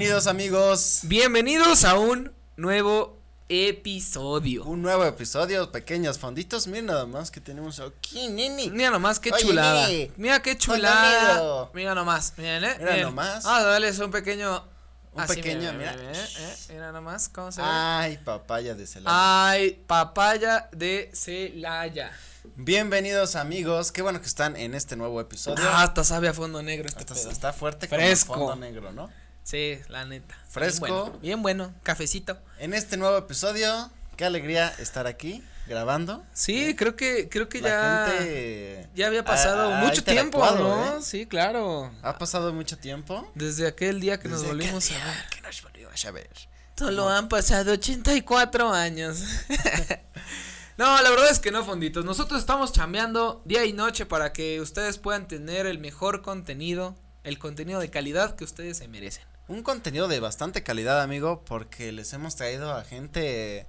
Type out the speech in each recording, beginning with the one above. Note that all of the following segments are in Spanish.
Bienvenidos amigos. Bienvenidos a un nuevo episodio. Un nuevo episodio, pequeños fonditos. Miren nada más que tenemos aquí, nini. Mira nomás qué Oye, chulada. Mira qué chulada. Mira nomás. Miren, eh. Mira miren. nomás. Vamos a darles un pequeño. Un así, pequeño, mira. Mira, eh, mira nomás cómo se ve. Ay, papaya de Celaya. Ay, papaya de Celaya. Bienvenidos amigos. Qué bueno que están en este nuevo episodio. Ah, hasta sabe a fondo negro este Hasta pedo. está fuerte como Fresco. fondo negro, ¿no? Sí, la neta. Fresco. Bien bueno, bien bueno. Cafecito. En este nuevo episodio, qué alegría estar aquí grabando. Sí, creo que, creo que ya. gente Ya había pasado mucho tiempo, ¿no? ¿eh? Sí, claro. Ha pasado mucho tiempo. Desde aquel día que nos Desde volvimos a ver. que nos volvimos a ver. Solo han pasado 84 años. no, la verdad es que no, fonditos. Nosotros estamos chambeando día y noche para que ustedes puedan tener el mejor contenido, el contenido de calidad que ustedes se merecen. Un contenido de bastante calidad, amigo, porque les hemos traído a gente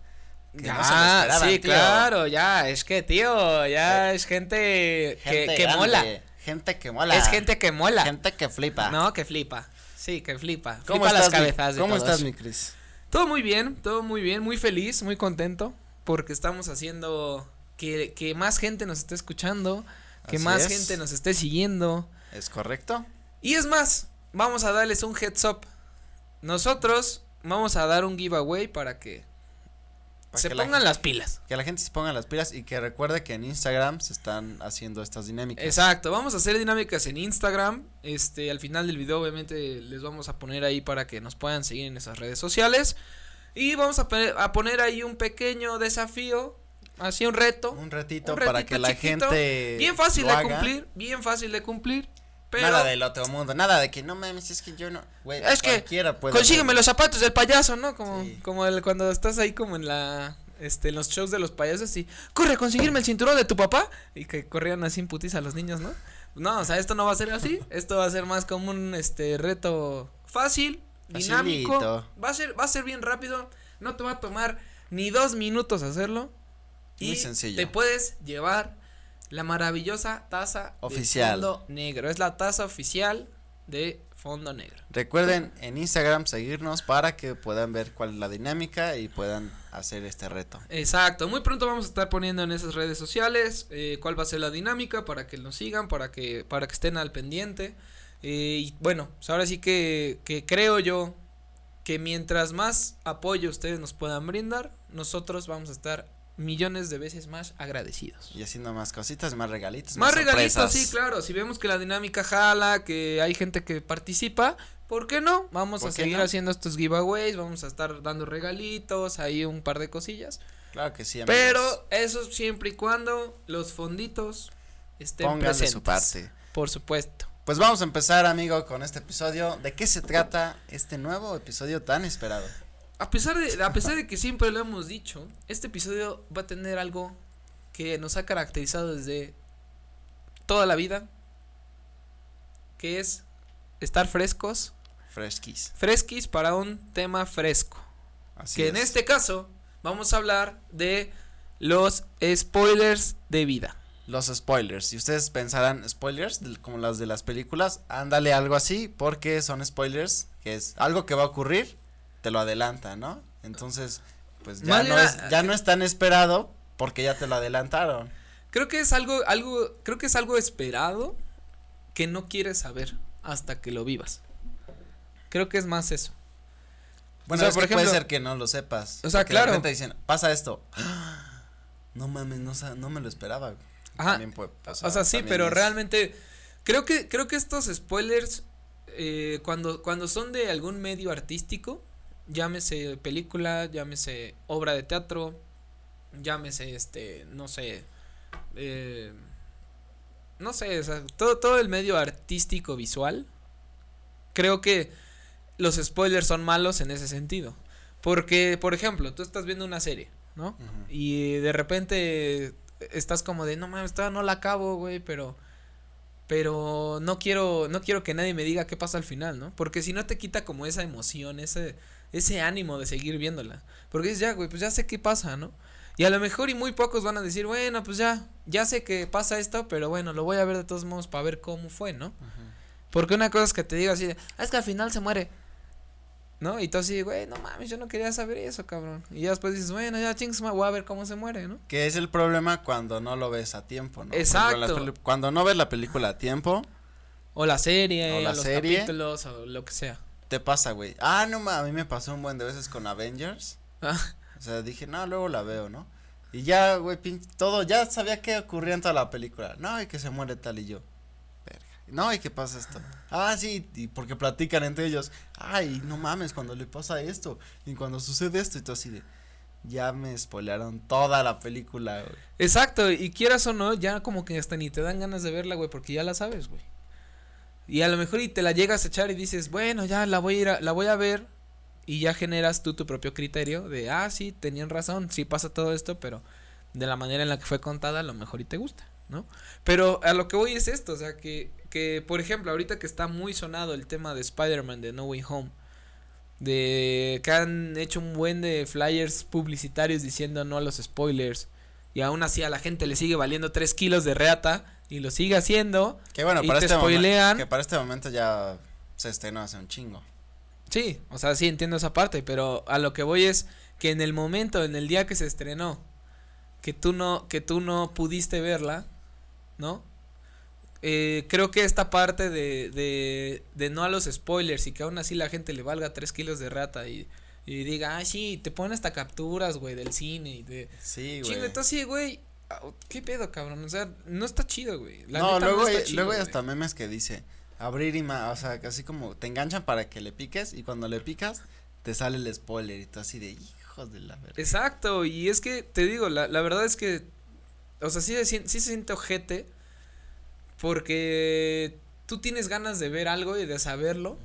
que ya, no se lo esperaban, sí, tío. claro, ya, es que, tío, ya es gente, Gente que, que grande, mola. Gente que mola. Es gente que mola. Gente que flipa. No, que flipa. Sí, que flipa. ¿Cómo flipa estás, las mi- cabezas de ¿Cómo todos. estás, mi Cris? Todo muy bien, todo muy bien, muy feliz, muy contento, porque estamos haciendo que, que más gente nos esté escuchando, que Así más es. gente nos esté siguiendo. ¿Es correcto? Y es más, vamos a darles un heads up. Nosotros vamos a dar un giveaway para que Para se que pongan las pilas. Que la gente se ponga las pilas y que recuerde que en Instagram se están haciendo estas dinámicas. Exacto, vamos a hacer dinámicas en Instagram. Este, al final del video, obviamente, les vamos a poner ahí para que nos puedan seguir en esas redes sociales. Y vamos a, poner ahí un pequeño desafío, así un reto. Un ratito Un para que la gente. Bien fácil de haga. cumplir, bien fácil de cumplir. Pero Nada del otro mundo, nada de que no mames, es que yo no. Güey, Es que puede consígueme los zapatos del payaso, ¿no? Como, Sí. como el, cuando estás ahí como en la, este, en los shows de los payasos y corre a conseguirme el cinturón de tu papá y que corrían así en putiza a los niños, ¿no? No, o sea, esto no va a ser así, esto va a ser más como un, este, reto fácil, dinámico, va a ser, va a ser bien rápido, no te va a tomar ni dos minutos hacerlo y Muy sencillo. te puedes llevar la maravillosa taza Oficial. de fondo negro, es la taza oficial de fondo negro. Recuerden en Instagram seguirnos para que puedan ver cuál es la dinámica y puedan hacer este reto. Exacto, muy pronto vamos a estar poniendo en esas redes sociales eh, cuál va a ser la dinámica para que nos sigan, para que, para que estén al pendiente. Eh, y bueno, pues ahora sí que, que creo yo que mientras más apoyo ustedes nos puedan brindar, nosotros vamos a estar millones de veces más agradecidos. Y haciendo más cositas, más regalitos. Más regalitos, sorpresas. sí, claro. Si vemos que la dinámica jala, que hay gente que participa, ¿por qué no? Vamos ¿Por a seguir no? haciendo estos giveaways, vamos a estar dando regalitos, ahí un par de cosillas. Claro que sí, amigos. Pero eso siempre y cuando los fonditos estén Pongan de presentes. su parte. Por supuesto. Pues vamos a empezar, amigo, con este episodio. ¿De qué se trata este nuevo episodio tan esperado? A pesar de, a pesar de que siempre lo hemos dicho, este episodio va a tener algo que nos ha caracterizado desde toda la vida, que es estar frescos, Fresquis. fresquis para un tema fresco. Así que en es. este caso vamos a hablar de los spoilers de vida. Los spoilers. Si ustedes pensarán spoilers como las de las películas, ándale algo así, porque son spoilers, que es algo que va a ocurrir, te lo adelanta, ¿no? Entonces, pues ya no es, ya no es tan esperado porque ya te lo adelantaron. Creo que es algo, algo, creo que es algo esperado que no quieres saber hasta que lo vivas. Creo que es más eso. Bueno, sea, es por que puede ejemplo- ser que no lo sepas. O sea, claro. De repente dicen, pasa esto. No mames, no, no me lo esperaba. Ajá. También puede pasar, o sea, sí, pero es- realmente creo que creo que estos spoilers eh, cuando cuando son de algún medio artístico, llámese película, llámese obra de teatro, llámese este, no sé, eh, no sé, o sea, todo todo el medio artístico visual, creo que los spoilers son malos en ese sentido, porque por ejemplo, tú estás viendo una serie, ¿no? Y de repente estás como de, no mames, todavía no la acabo, güey, pero pero no quiero no quiero que nadie me diga qué pasa al final, ¿no? Porque si no te quita como esa emoción, ese ese ánimo de seguir viéndola. Porque dices, ya, güey, pues ya sé qué pasa, ¿no? Y a lo mejor y muy pocos van a decir, bueno, pues ya, ya sé que pasa esto, pero bueno, lo voy a ver de todos modos para ver cómo fue, ¿no? Porque una cosa es que te diga así, de, "Ah, es que al final se muere. ¿No? Y tú así, güey, no mames, yo no quería saber eso, cabrón. Y ya después dices, bueno, ya chingos, voy a ver cómo se muere, ¿no? Que es el problema cuando no lo ves a tiempo, ¿no? Exacto. Cuando no ves la película a tiempo. O la serie, o, la los serie, capítulos, o lo que sea. Te pasa, güey. Ah, no mames, a mí me pasó un buen de veces con Avengers. Ah. O sea, dije, no, luego la veo, ¿no? Y ya, güey, todo, ya sabía qué ocurría en toda la película. No, y que se muere tal y yo. No, ¿y qué pasa esto? Ah, sí, y porque platican entre ellos. Ay, no mames, cuando le pasa esto. Y cuando sucede esto, y todo así de. Ya me spoilearon toda la película, güey. Exacto, y quieras o no, ya como que hasta ni te dan ganas de verla, güey, porque ya la sabes, güey. Y a lo mejor y te la llegas a echar y dices, bueno, ya la voy a ir a, la voy a ver. Y ya generas tú tu propio criterio de, ah, sí, tenían razón, sí pasa todo esto, pero de la manera en la que fue contada, a lo mejor y te gusta. ¿no? Pero a lo que voy es esto, o sea, que, que por ejemplo, ahorita que está muy sonado el tema de Spider-Man de No Way Home, de que han hecho un buen de flyers publicitarios diciendo no a los spoilers, y aún así a la gente le sigue valiendo 3 kilos de reata, y lo sigue haciendo, que bueno, para este spoilean. que para este momento ya se estrenó hace un chingo. Sí, o sea, sí entiendo esa parte, pero a lo que voy es que en el momento, en el día que se estrenó, que tú no, que tú no pudiste verla, ¿no? Eh, creo que esta parte de, de, de, no a los spoilers y que aún así la gente le valga tres kilos de rata y, y diga, ah, sí, te ponen hasta capturas, güey, del cine y de... Sí, güey. entonces sí, güey, ¿qué pedo, cabrón? O sea, no está chido, güey. no, luego, hay, luego hay hasta memes que dice, abrir y más, o sea, casi como te enganchan para que le piques y cuando le picas te sale el spoiler y tú así de hijos de la verdad. Exacto, y es que te digo, la, la verdad es que o sea, sí, sí, se siente ojete. Porque tú tienes ganas de ver algo y de saberlo.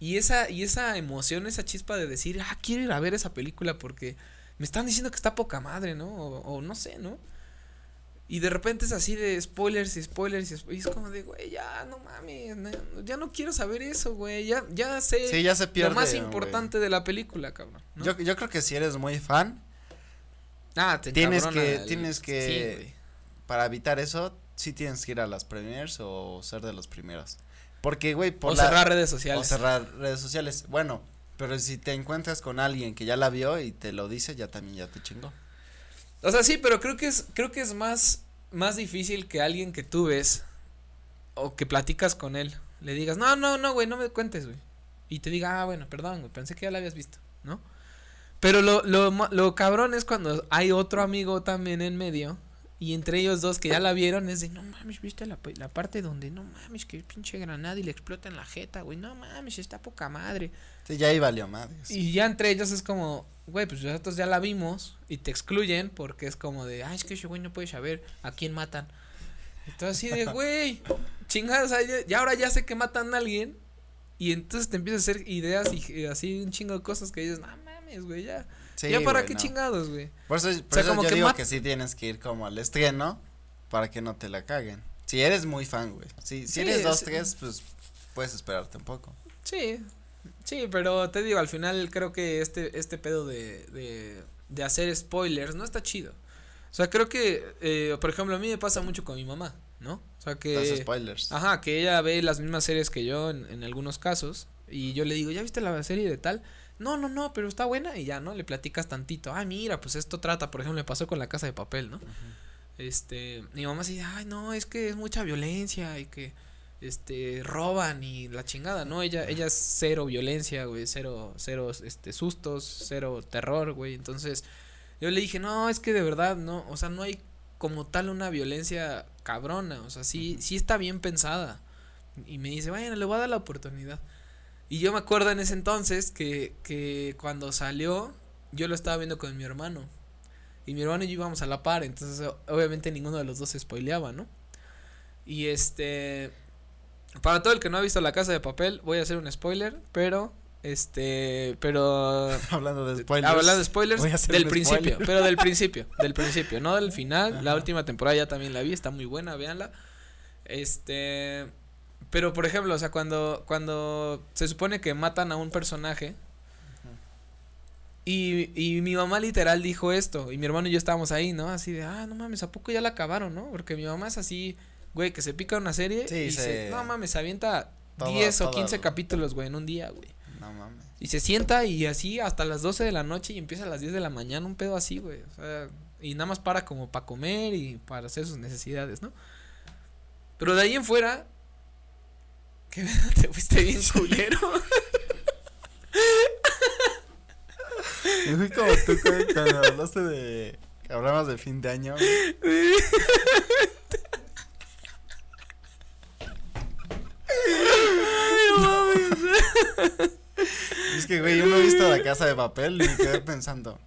Y esa, y esa emoción, esa chispa de decir, ah, quiero ir a ver esa película porque me están diciendo que está poca madre, ¿no? O, no sé, ¿no? Y de repente es así de spoilers y spoilers y, es como de, güey, ya no mames, ya no quiero saber eso, güey, ya, ya sé sí, ya se pierde, lo más importante de la película, cabrón. Yo, yo creo que si eres muy fan, ah, te tienes que, tienes que, para evitar eso, sí tienes que ir a las premiers o ser de los primeros. Porque, güey, por o cerrar redes sociales. O cerrar redes sociales. Bueno, pero si te encuentras con alguien que ya la vio y te lo dice, ya también ya te chingó. O sea, sí, pero creo que es, creo que es más, más difícil que alguien que tú ves o que platicas con él, le digas, no, no, no, güey, no me cuentes, güey. Y te diga, ah, bueno, perdón, güey, pensé que ya la habías visto, ¿no? Pero lo, lo, lo cabrón es cuando hay otro amigo también en medio y entre ellos dos que ya la vieron es de, no mames, viste la, la parte donde, no mames, que pinche granada y le explota en la jeta, güey, no mames, está poca madre. Sí, ya ahí valió madre. Y ya entre ellos es como, güey, pues nosotros ya la vimos y te excluyen porque es como de, ay, es que ese güey no puede saber a quién matan. Entonces así de, güey, chingados, ya ahora ya sé que matan a alguien y entonces te empiezas a hacer ideas y, así un chingo de cosas que dices, no mames, güey, ya ya para qué chingados, güey. Por eso, como yo digo que sí tienes que ir como al estreno para que no te la caguen. Si eres muy fan, güey. Si, si eres dos, tres, pues puedes esperarte un poco. Sí, sí, pero te digo, al final creo que este, este pedo de, de, de hacer spoilers no está chido. O sea, creo que, eh, por ejemplo, a mí me pasa mucho con mi mamá, ¿no? O sea que... spoilers. Ajá, que ella ve las mismas series que yo en, en algunos casos. Y yo le digo, ¿ya viste la serie de tal? no, no, no, pero está buena y ya, ¿no? Le platicas tantito, ah, mira, pues esto trata, por ejemplo, me pasó con la casa de papel, ¿no? Este, mi mamá dice, ay, no, es que es mucha violencia y que, este, roban y la chingada, ¿no? Ella, ella es cero violencia, güey, cero, cero, este, sustos, cero terror, güey, entonces, yo le dije, no, es que de verdad, no, o sea, no hay como tal una violencia cabrona, o sea, sí, sí está bien pensada. Y me dice, bueno, le voy a dar la oportunidad. Y yo me acuerdo en ese entonces que, que cuando salió, yo lo estaba viendo con mi hermano. Y mi hermano y yo íbamos a la par, entonces obviamente ninguno de los dos se spoileaba, ¿no? Y este... Para todo el que no ha visto La Casa de Papel, voy a hacer un spoiler, pero... Este, pero... hablando de spoilers. Hablando de spoilers, del principio, pero del principio, del principio, no del final. La última temporada ya también la vi, está muy buena, véanla. Este... Pero, por ejemplo, o sea, cuando, cuando se supone que matan a un personaje. Y, y mi mamá literal dijo esto. Y mi hermano y yo estábamos ahí, ¿no? Así de, ah, no mames, ¿a poco ya la acabaron, no? Porque mi mamá es así, güey, que se pica una serie. y se, no mames, se avienta 10 o 15 capítulos, güey, en un día, güey. No mames. Y se sienta y así hasta las 12 de la noche y empieza a las 10 de la mañana, un pedo así, güey. O sea, y nada más para como para comer y para hacer sus necesidades, ¿no? Pero de ahí en fuera, que te fuiste bien culero. Y fui como tú cuando hablaste de. Hablamos de fin de año. Es que, güey, yo no he visto la casa de papel y me quedé pensando.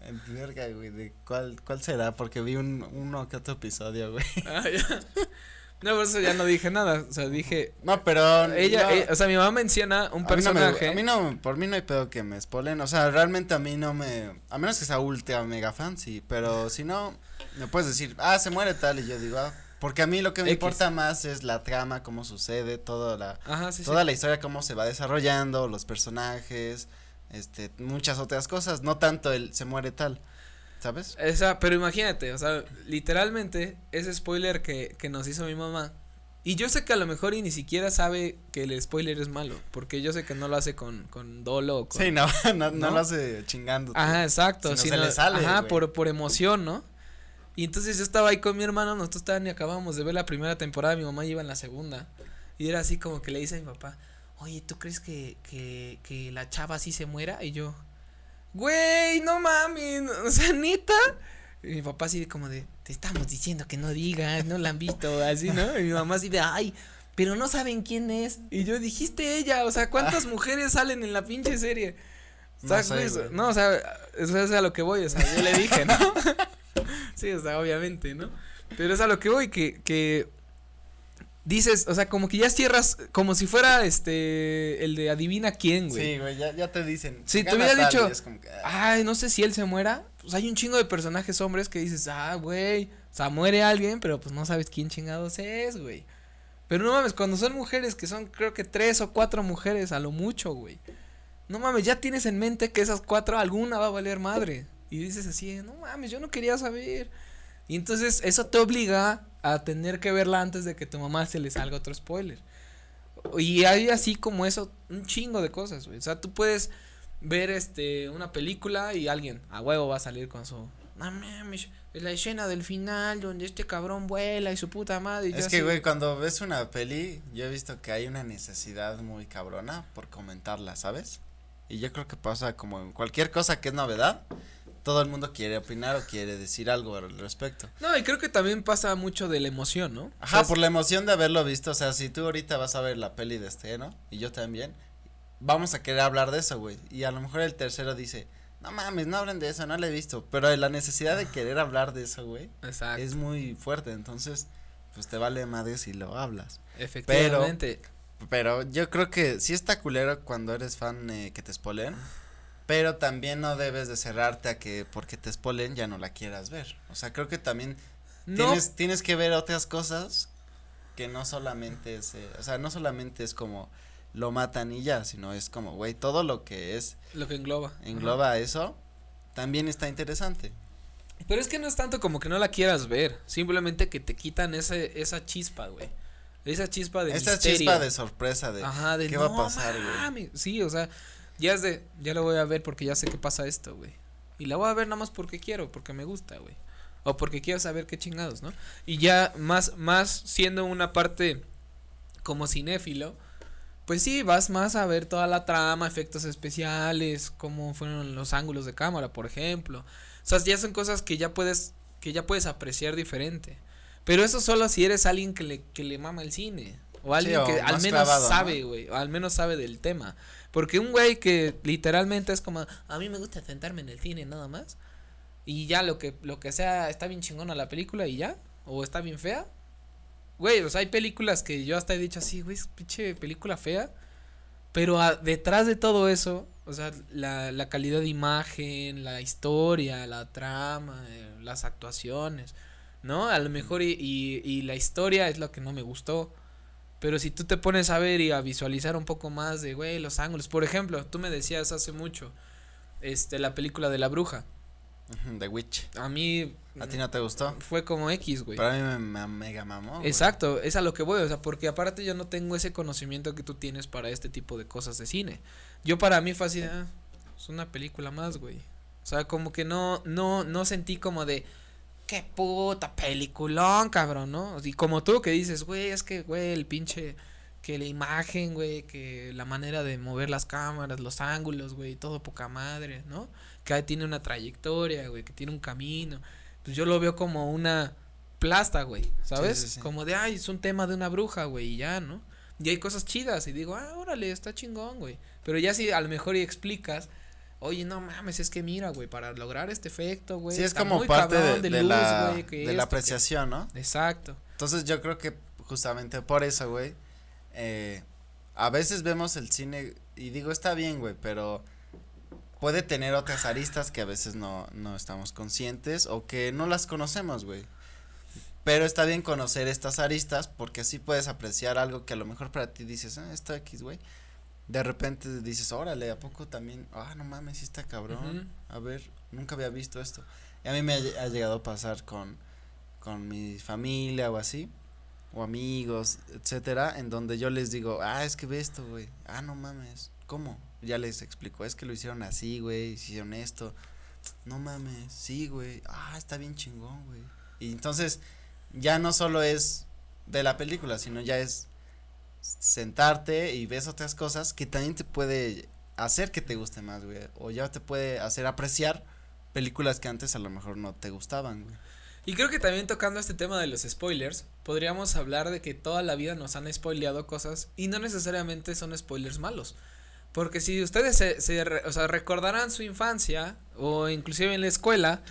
En verga, güey, de cuál, cuál será, porque vi un, uno que otro episodio, güey. Ah, ya. No, por eso ya no dije nada. O sea, dije. No, pero. Ella, no, eh, o sea, mi mamá menciona un a mí no me- personaje. a mí no, por mí no hay pedo que me spoilen. O sea, realmente a mí no me. A menos que sea ultra mega fan, sí. Pero si no, me puedes decir, ah, se muere tal. Y yo digo, ah. Porque a mí lo que me X. importa más es la trama, cómo sucede, toda la. Ajá, sí, toda sí. la historia, cómo se va desarrollando, los personajes, este, muchas otras cosas. No tanto el se muere tal. ¿Sabes? Esa, pero imagínate, o sea, literalmente, ese spoiler que, que nos hizo mi mamá. Y yo sé que a lo mejor y ni siquiera sabe que el spoiler es malo, porque yo sé que no lo hace con, con dolo o con... Sí, no, no, no, ¿No? lo hace chingando. Ajá, exacto. Si no se sino- le sale, Ajá, por, por emoción, ¿no? Y entonces yo estaba ahí con mi hermano, nosotros estaban y acabamos de ver la primera temporada, mi mamá iba en la segunda. Y era así como que le dice a mi papá, oye, ¿tú crees que, que, que la chava así se muera? Y yo, güey, no mames, o sea, neta. Y mi papá así como de, te estamos diciendo que no digas, no la han visto, así, ¿no? Y mi mamá así de, ay, pero no saben quién es. Y yo, dijiste ella, o sea, ¿cuántas mujeres salen en la pinche serie? No sé, no, o sea, eso es a lo que voy, o sea, yo le dije, ¿no? sí, o sea, obviamente, ¿no? Pero es a lo que voy, que, que dices, o sea, como que ya cierras, como si fuera este, el de adivina quién, güey. Sí, güey, ya, ya te dicen. Sí, te gana hubiera tal, dicho, que, ah, Ay, no sé si él se muera. Pues hay un chingo de personajes hombres que dices, ah, güey, o sea, muere alguien, pero pues no sabes quién chingados es, güey. Pero no mames, cuando son mujeres, que son creo que tres o cuatro mujeres a lo mucho, güey. No mames, ya tienes en mente que esas cuatro, alguna va a valer madre. Y dices así, no mames, yo no quería saber. Y entonces eso te obliga a tener que verla antes de que tu mamá se le salga otro spoiler. Y hay así como eso, un chingo de cosas, güey. O sea, tú puedes ver este una película y alguien a huevo va a salir con su no mames, es la escena del final donde este cabrón vuela y su puta madre. y Es que, güey, cuando ves una peli, yo he visto que hay una necesidad muy cabrona por comentarla, ¿sabes? Y yo creo que pasa como en cualquier cosa que es novedad, todo el mundo quiere opinar o quiere decir algo al respecto. No, y creo que también pasa mucho de la emoción, ¿no? O Ajá, sea, por la emoción de haberlo visto, o sea, si tú ahorita vas a ver la peli de este, ¿no? Y yo también, vamos a querer hablar de eso, güey. Y a lo mejor el tercero dice, no mames, no hablen de eso, no la he visto. Pero la necesidad de querer hablar de eso, güey, Exacto. es muy fuerte, entonces, pues te vale madre si lo hablas. Efectivamente. Pero yo creo que sí está culero cuando eres fan eh, que te spoilen. Pero también no debes de cerrarte a que porque te spoilen ya no la quieras ver. O sea, creo que también no, tienes, tienes que ver otras cosas que no solamente es, eh, o sea, no solamente es como lo matan y ya, sino es como, güey, todo lo que es, lo que engloba. engloba eso, también está interesante. Pero es que no es tanto como que no la quieras ver, simplemente que te quitan ese, esa chispa, güey. Esa chispa de misterio. chispa de sorpresa de, Ajá, de ¿qué no va a pasar, güey? Sí, o sea, ya es de, ya lo voy a ver porque ya sé que pasa esto, güey. Y la voy a ver nada más porque quiero, porque me gusta, güey. O porque quiero saber qué chingados, ¿no? Y ya más, más siendo una parte como cinéfilo, pues sí, vas más a ver toda la trama, efectos especiales, cómo fueron los ángulos de cámara, por ejemplo. O sea, ya son cosas que ya puedes, que ya puedes apreciar diferente. Pero eso solo si eres alguien que le, que le mama el cine. O alguien o que al menos clavado, ¿no? sabe, güey. O al menos sabe del tema. Porque un güey que literalmente es como, a mí me gusta sentarme en el cine nada más. Y ya lo que, lo que sea, está bien chingona la película y ya. O está bien fea. Güey, o sea, hay películas que yo hasta he dicho así, güey, es pinche película fea. Pero a- detrás de todo eso, o sea, la, la calidad de imagen, la historia, la trama, eh, las actuaciones, ¿no? A lo mejor y, y, y la historia es lo que no me gustó. Pero si tú te pones a ver y a visualizar un poco más de, güey, los ángulos. Por ejemplo, tú me decías hace mucho, este, la película de la bruja. The Witch. A mí. ¿A ti no te gustó? Fue como X, güey. Pero a mí me, me mega mamó. Exacto, es a lo que voy, o sea, porque aparte yo no tengo ese conocimiento que tú tienes para este tipo de cosas de cine. Yo para mí fue así, ah, es una película más, güey. O sea, como que no, no, no sentí como de, qué puta peliculón, cabrón, ¿no? Y como tú que dices, güey, es que, güey, el pinche, que la imagen, güey, que la manera de mover las cámaras, los ángulos, güey, todo poca madre, ¿no? Que tiene una trayectoria, güey, que tiene un camino pues yo lo veo como una plasta, güey, ¿sabes? Como de, ay, es un tema de una bruja, güey, y ya, ¿no? Y hay cosas chidas y digo, ah, órale, está chingón, güey. Pero ya si a lo mejor y explicas, oye, no mames, es que mira, güey, para lograr este efecto, güey. Sí, es como parte de, la, de la apreciación, ¿no? Exacto. Entonces yo creo que justamente por eso, güey, eh, a veces vemos el cine y digo, está bien, güey, pero puede tener otras aristas que a veces no, no estamos conscientes o que no las conocemos, güey. Pero está bien conocer estas aristas porque así puedes apreciar algo que a lo mejor para ti dices, ah, está X, güey. De repente dices, órale, ¿a poco también? Ah, no mames, sí está cabrón. A ver, nunca había visto esto. Y a mí me ha, llegado a pasar con, con mi familia o así, o amigos, etcétera, en donde yo les digo, ah, es que ve esto, güey. Ah, no mames, ¿cómo? ya les explicó, es que lo hicieron así, güey, hicieron esto. No mames, sí, güey. Ah, está bien chingón, güey. Y entonces ya no solo es de la película, sino ya es sentarte y ves otras cosas que también te puede hacer que te guste más, güey. O ya te puede hacer apreciar películas que antes a lo mejor no te gustaban. Y creo que también tocando este tema de los spoilers, podríamos hablar de que toda la vida nos han spoileado cosas y no necesariamente son spoilers malos. Porque si ustedes se, se o sea, recordarán su infancia o inclusive en la escuela,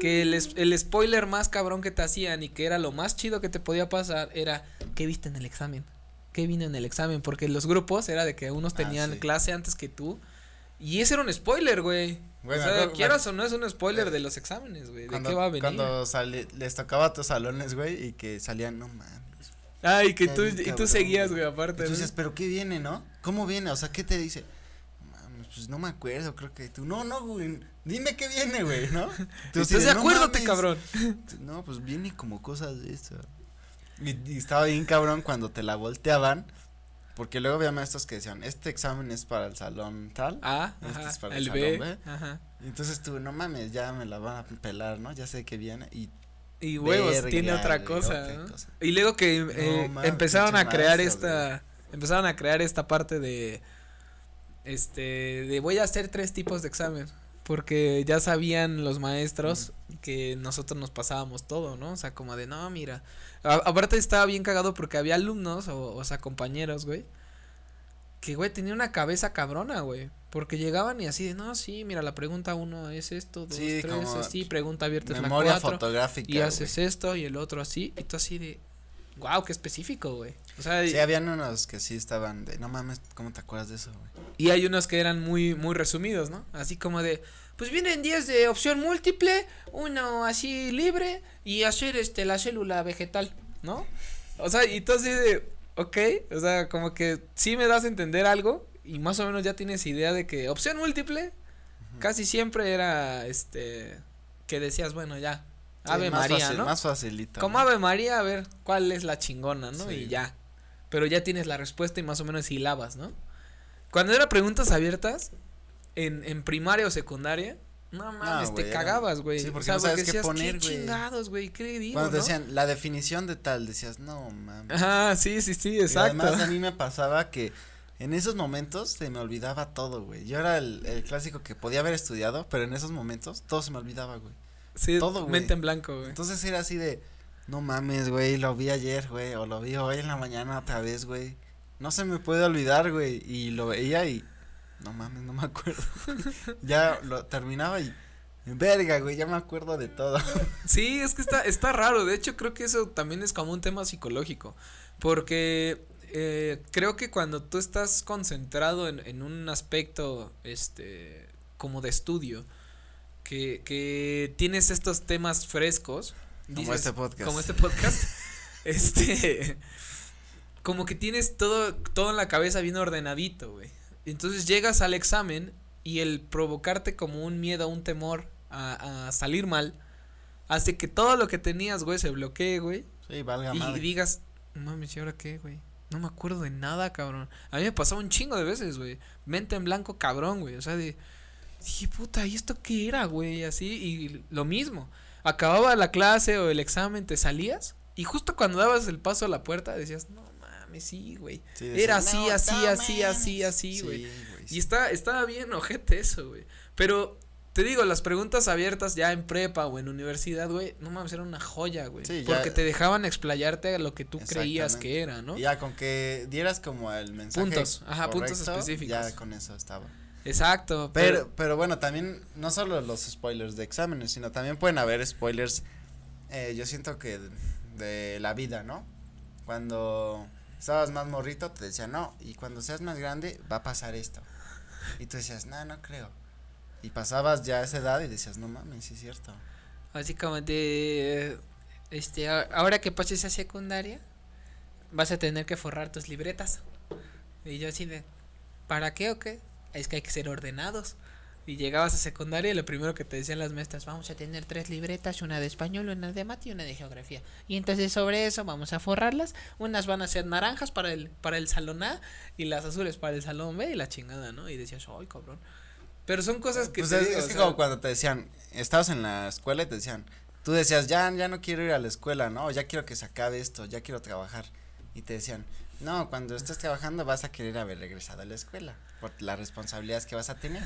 que el, el spoiler más cabrón que te hacían y que era lo más chido que te podía pasar era, ¿qué viste en el examen? ¿Qué vino en el examen? Porque los grupos era de que unos ah, tenían clase antes que tú. Y ese era un spoiler, güey. Bueno, o sea, quieras o no es un spoiler de los exámenes, güey. ¿De qué va a venir? Cuando les tocaba a tus salones, güey, y que salían, no mames. Ay, que tú, y tú seguías, güey, aparte. Entonces, pero ¿qué viene, no? ¿Cómo viene? O sea, ¿qué te dice? Pues no me acuerdo, creo que tú. No, no, güey. Dime qué viene, güey, ¿no? Entonces, acuérdate, cabrón. No, pues viene como cosas de eso. Y, estaba bien cabrón cuando te la volteaban. Porque luego había maestros que decían, este examen es para el salón tal. Ah, este es para el, salón B. Ajá. Entonces tú, no mames, ya me la van a pelar, ¿no? Ya sé que viene. Y y huevos, tiene otra cosa, Y luego que eh, empezaron a crear esta, empezaron a crear esta parte de, este, de voy a hacer tres tipos de examen. Porque ya sabían los maestros que nosotros nos pasábamos todo, ¿no? O sea, como de, no, mira. aparte estaba bien cagado porque había alumnos, o, o sea, compañeros, güey. Que, güey, tenía una cabeza cabrona, güey. Porque llegaban y así de, no, sí, mira, la pregunta uno es esto, dos, tres, así, pregunta abierta es la cuatro. fotográfica. Y haces esto y el otro así, y tú así de, wow, qué específico, güey. O sea, sí, habían unos que sí estaban de, no mames, ¿cómo te acuerdas de eso, güey? Y hay unos que eran muy, muy resumidos, ¿no? Así como de, pues vienen 10 de opción múltiple, uno así libre y hacer este la célula vegetal, ¿no? O sea, y tú así de, ok, o sea, como que sí me das a entender algo, y más o menos ya tienes idea de que opción múltiple casi siempre era este que decías, bueno, ya, Ave María, ¿no? Más facilita. Como Ave María, a ver cuál es la chingona, ¿no? Y ya. Pero ya tienes la respuesta y más o menos hilabas, ¿no? Cuando era preguntas abiertas en, en primaria o secundaria, no mames, te cagabas, güey. Sí, porque o sea, no sabes qué poner, güey. chingados, güey, qué digo, Cuando decían la definición de tal, decías, no mames. Ajá, sí, sí, sí, exacto. Y además a mí me pasaba que en esos momentos se me olvidaba todo, güey. Yo era el, el, clásico que podía haber estudiado, pero en esos momentos todo se me olvidaba, güey. Sí, todo, güey. Mente en blanco, güey. Entonces era así de, no mames, güey, lo vi ayer, güey, o lo vi hoy en la mañana otra vez, güey. No se me puede olvidar, güey. Y lo veía y, no mames, no me acuerdo. ya lo terminaba y, verga, güey, ya me acuerdo de todo. sí, es que está, está raro. De hecho, creo que eso también es como un tema psicológico. Porque eh, creo que cuando tú estás concentrado en, en, un aspecto, este, como de estudio, que, que tienes estos temas frescos. Como este podcast. Como este podcast. este, como que tienes todo, todo en la cabeza bien ordenadito, güey. Entonces llegas al examen y el provocarte como un miedo, un temor a, a salir mal, hace que todo lo que tenías, güey, se bloquee, güey. Sí, valga Y, madre. digas, mames, ¿y ahora qué, güey? No me acuerdo de nada, cabrón. A mí me pasaba un chingo de veces, güey. Mente en blanco, cabrón, güey. O sea, de. Dije, puta, ¿y esto qué era, güey? Así, y lo mismo. Acababa la clase o el examen, te salías. Y justo cuando dabas el paso a la puerta, decías, no mames, sí, güey. Sí, Era así, "No, así, no así, así, mames". así, güey. Sí, güey, Y sí. está, estaba bien ojete eso, güey. Pero te digo, las preguntas abiertas ya en prepa o en universidad, güey, no mames, era una joya, güey. Sí, ya- porque te dejaban explayarte a lo que tú creías que era, ¿no? Y Ya con que dieras como el mensaje. Puntos, ajá, puntos específicos. Ya con eso estaba. Exacto. Pero, pero bueno, también no solo los spoilers de exámenes, sino también pueden haber spoilers, eh, yo siento que de, de la vida, ¿no? Cuando estabas más morrito te decían, no, y cuando seas más grande va a pasar esto. Y tú decías, no, no creo. Y pasabas ya esa edad y decías, no mames, sí es cierto. Así como de, este, ahora que pases a secundaria, vas a tener que forrar tus libretas. Y yo así de, ¿para qué o qué? Es que hay que ser ordenados. Y llegabas a secundaria y lo primero que te decían las maestras, vamos a tener tres libretas, una de español, una de mate y una de geografía. Y entonces sobre eso vamos a forrarlas. Unas van a ser naranjas para el, para el salón A y las azules para el salón B y la chingada, ¿no? Y decías, ay, cabrón. Pero son cosas que Pues te es, digo, es o que sea, como cuando te decían, estabas en la escuela y te decían, tú decías, ya, ya no quiero ir a la escuela, ¿no? Ya quiero que se acabe esto, ya quiero trabajar. Y te decían, no, cuando estés trabajando vas a querer haber regresado a la escuela, por las responsabilidades que vas a tener.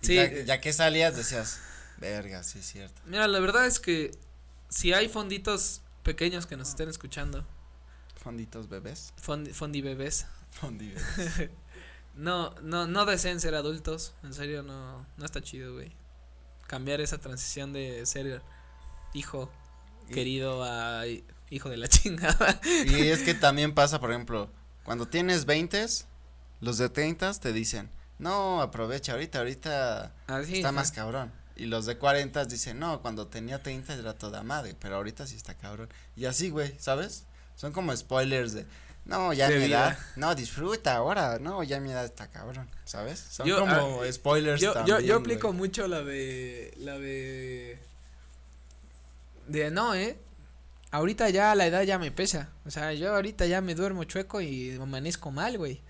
Sí. Ya, ya que salías decías, verga, sí es cierto. Mira, la verdad es que si hay fonditos pequeños que nos estén escuchando, Fonditos bebés. fondi, fondi bebés, Fondi bebés. no, no, no deseen ser adultos, en serio no, no está chido, güey. Cambiar esa transición de ser hijo Y- querido a hi- hijo de la chingada. Y es que también pasa, por ejemplo, cuando tienes 20, los de 30 te dicen, no, aprovecha ahorita, ahorita Así, está más cabrón. Y los de 40 dicen, no, cuando tenía 30 era toda madre, pero ahorita sí está cabrón. Y así, güey, ¿sabes? Son como spoilers de, no, ya De mi vida. edad, no, disfruta ahora, no, ya mi edad está cabrón, ¿sabes? Son Yo, como ah, spoilers Yo, también, yo, yo güey. aplico mucho la de, la de, de no, eh, ahorita ya la edad ya me pesa, o sea, yo ahorita ya me duermo chueco y amanezco mal, güey.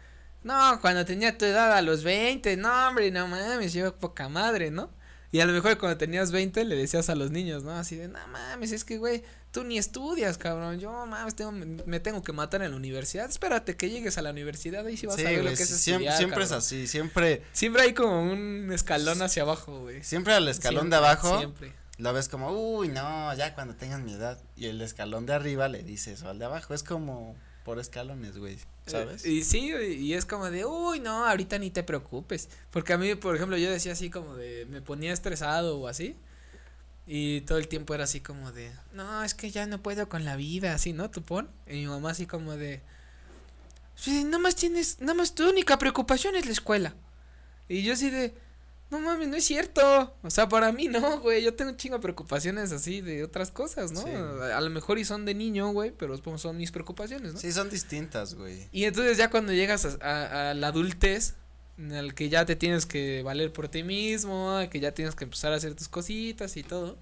No, cuando tenía tu edad a los 20, no, hombre, no mames, yo poca madre, ¿no? Y a lo mejor cuando tenías 20 le decías a los niños, ¿no? Así de, no mames, es que, güey, tú ni estudias, cabrón. Yo, mames, tengo, me tengo que matar en la universidad. Espérate que llegues a la universidad, ahí sí vas Sí, a ver lo que es estudiar, siempre, siempre es así, siempre, Siempre hay como un escalón hacia abajo, güey. siempre al escalón Siempre, de abajo Siempre. Lo ves como, uy, no, ya cuando tengas mi edad. Y el escalón de arriba le dice eso al de abajo. Es como por escalones, güey, ¿sabes? Eh, y sí, y es como de, uy, no, ahorita ni te preocupes. Porque a mí, por ejemplo, yo decía así como de, me ponía estresado o así. Y todo el tiempo era así como de, no, es que ya no puedo con la vida, así, ¿no? Tú pon. Y mi mamá así como de, sí, nada más tienes, nada más tu única preocupación es la escuela. Y yo así de, no mames, no es cierto. O sea, para mí no, güey. Yo tengo un chingo de preocupaciones así de otras cosas, ¿no? Sí. A, a lo mejor y son de niño, güey, pero es como son mis preocupaciones, ¿no? Sí, son distintas, güey. Y entonces ya cuando llegas a, a- a la adultez, en el que ya te tienes que valer por ti mismo, que ya tienes que empezar a hacer tus cositas y todo,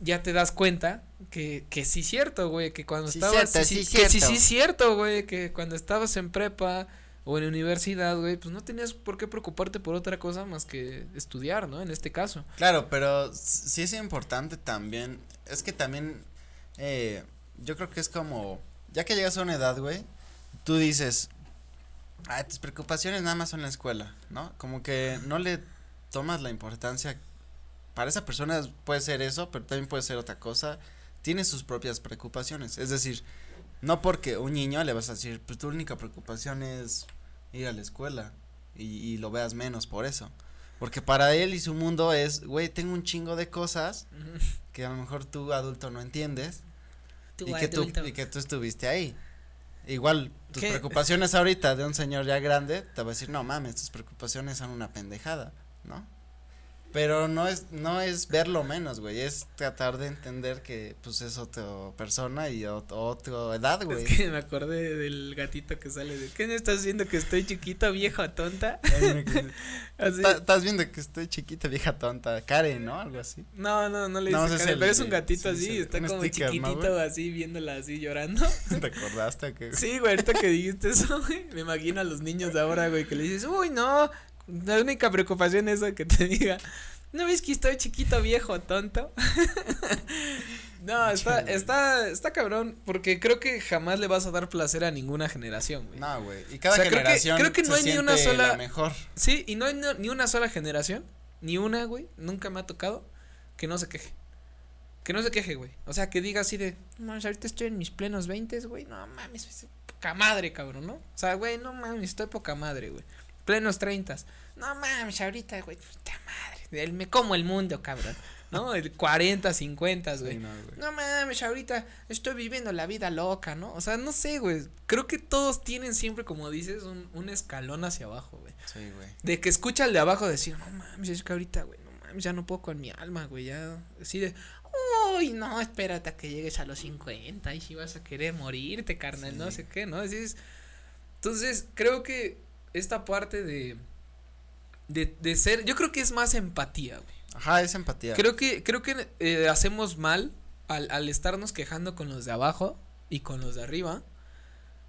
ya te das cuenta que, que sí es cierto, güey, que cuando Sí estabas, cierto, sí, sí que sí cierto. sí es cierto, güey, que cuando estabas en prepa o en universidad, güey, pues no tenías por qué preocuparte por otra cosa más que estudiar, ¿no? En este caso. Claro, pero sí es importante también, es que también, eh, yo creo que es como, ya que llegas a una edad, güey, tú dices, ah, tus preocupaciones nada más son la escuela, ¿no? Como que no le tomas la importancia, para esa persona puede ser eso, pero también puede ser otra cosa, tiene sus propias preocupaciones, es decir, no porque un niño le vas a decir, pues tu única preocupación es ir a la escuela y, y lo veas menos por eso. Porque para él y su mundo es, güey, tengo un chingo de cosas que a lo mejor tú adulto no entiendes y que, tú, y que tú estuviste ahí. Igual, tus ¿Qué? preocupaciones ahorita de un señor ya grande, te va a decir, no mames, tus preocupaciones son una pendejada, ¿no? Pero no es, no es verlo menos, güey, es tratar de entender que, pues, es otra persona y otra edad, güey. Es que me acordé del gatito que sale de, ¿qué me estás haciendo que estoy chiquita, vieja, tonta? Estás viendo que estoy chiquita, vieja, tonta, Karen, ¿no? Algo así. No, no, no le dice Karen, pero es un gatito así, está como chiquitito, así, viéndola así, llorando. ¿Te acordaste que? Sí, güey, ahorita que dijiste eso, güey, me imagino a los niños de ahora, güey, que le dices, uy, no, la única preocupación es que te diga, ¿no ves que estoy chiquito, viejo, tonto? no, está, está, está cabrón, porque creo que jamás le vas a dar placer a ninguna generación, güey. No, güey, y cada generación creo que, no hay ni una sola, mejor. Sí, y no hay ni una sola generación, ni una, güey, nunca me ha tocado, que no se queje. Que no se queje, güey. O sea, que diga así de, no, ahorita estoy en mis plenos veintes, güey, no mames, poca madre, cabrón, ¿no? O sea, güey, no mames, estoy poca madre, güey plenos treintas. No mames, ahorita, güey, puta madre. me como el mundo, cabrón. ¿No? El 40, 50, güey. no, mames, ahorita estoy viviendo la vida loca, ¿no? O sea, no sé, güey. Creo que todos tienen siempre, como dices, un, un escalón hacia abajo, güey. Sí, güey. De que escucha al de abajo decir, no mames, es que ahorita, güey, no mames, ya no puedo con mi alma, güey. Ya, así de, uy, no, espérate a que llegues a los 50 y si vas a querer morirte, carnal, no sé qué, ¿no? Así es. Entonces, creo que esta parte de, de, de ser, yo creo que es más empatía, güey. Ajá, es empatía. Creo que, creo que eh, hacemos mal al, al estarnos quejando con los de abajo y con los de arriba,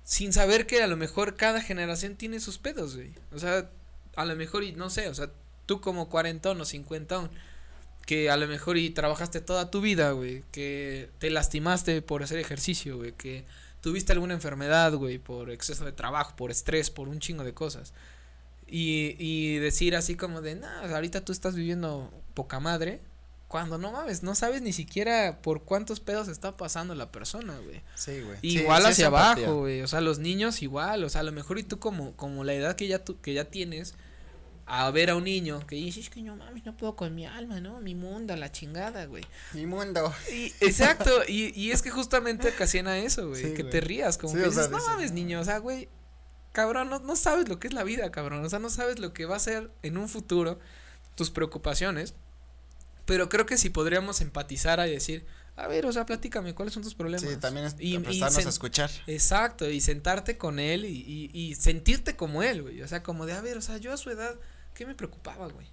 sin saber que a lo mejor cada generación tiene sus pedos, güey. O sea, a lo mejor, y no sé, o sea, tú como cuarentón o cincuentón, que a lo mejor y trabajaste toda tu vida, güey, que te lastimaste por hacer ejercicio, güey, que tuviste alguna enfermedad, güey, por exceso de trabajo, por estrés, por un chingo de cosas. Y, y decir así como de, no, ahorita tú estás viviendo poca madre. Cuando no mames, no sabes ni siquiera por cuántos pedos está pasando la persona, güey. Sí, güey. Igual hacia abajo, güey. O sea, los niños igual. O sea, a lo mejor y tú como, como la edad que ya, tú, que ya tienes, a ver a un niño que dice, es que no mames, no puedo con mi alma, ¿no? Mi mundo, la chingada, güey. Mi mundo. Y, exacto, y, y es que justamente ocasiona eso, güey, que te rías, como que dices, no mames, niño, o sea, güey, cabrón, no, no sabes lo que es la vida, cabrón, o sea, no sabes lo que va a ser en un futuro, tus preocupaciones, pero creo que si podríamos empatizar y decir, a ver, o sea, platícame, ¿cuáles son tus problemas? Sí, también es y, prestarnos a escuchar. Exacto, y sentarte con él y, y, y sentirte como él, güey, o sea, como de, a ver, o sea, yo a su edad ¿qué me preocupaba, güey?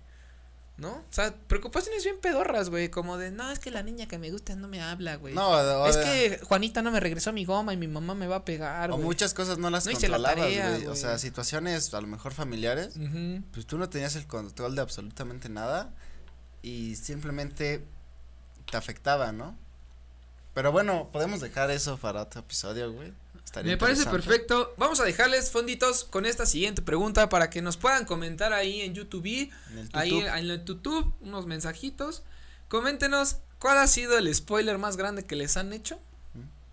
¿No? O sea, preocupaciones bien pedorras, güey. Como de, no, es que la niña que me gusta no me habla, güey. No, Es que Juanita no me regresó mi goma y mi mamá me va a pegar, O muchas cosas no las controlabas, güey. O sea, situaciones a lo mejor familiares. Pues tú no tenías el control de absolutamente nada. Y simplemente te afectaba, ¿no? Pero bueno, podemos dejar eso para otro episodio, güey. Me parece perfecto. Vamos a dejarles fonditos con esta siguiente pregunta para que nos puedan comentar ahí en YouTube, ahí en el YouTube, unos mensajitos. Coméntenos cuál ha sido el spoiler más grande que les han hecho.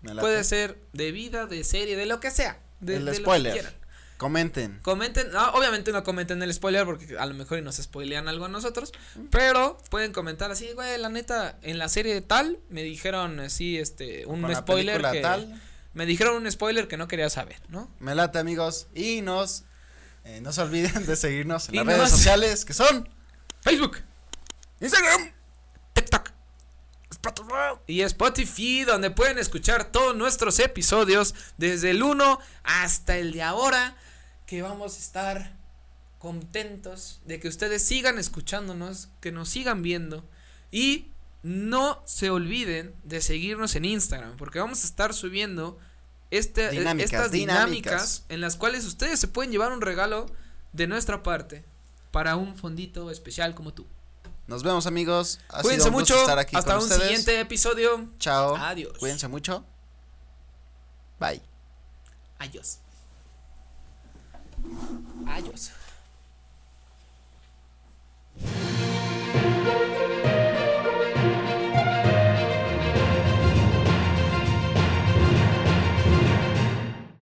Mm, Puede ser de vida, de serie, de lo que sea. De, el spoiler. Comenten. Comenten, obviamente no comenten el spoiler porque a lo mejor nos spoilean algo a nosotros, mm. pero pueden comentar así, güey, la neta, en la serie tal me dijeron así, este, un spoiler que tal me dijeron un spoiler que no quería saber, ¿no? Me late, amigos. Y nos. Eh, no se olviden de seguirnos en las redes sociales que son Facebook, Instagram, TikTok, Spotify y Spotify, donde pueden escuchar todos nuestros episodios desde el 1 hasta el de ahora. Que vamos a estar contentos de que ustedes sigan escuchándonos, que nos sigan viendo y no se olviden de seguirnos en Instagram, porque vamos a estar subiendo este, eh, estas dinámicas, en las cuales ustedes se pueden llevar un regalo de nuestra parte para un fondito especial como tú. Nos vemos amigos. Ha Cuídense mucho. Hasta un siguiente episodio. Chao. Adiós. Cuídense mucho. Bye. Adiós. Adiós.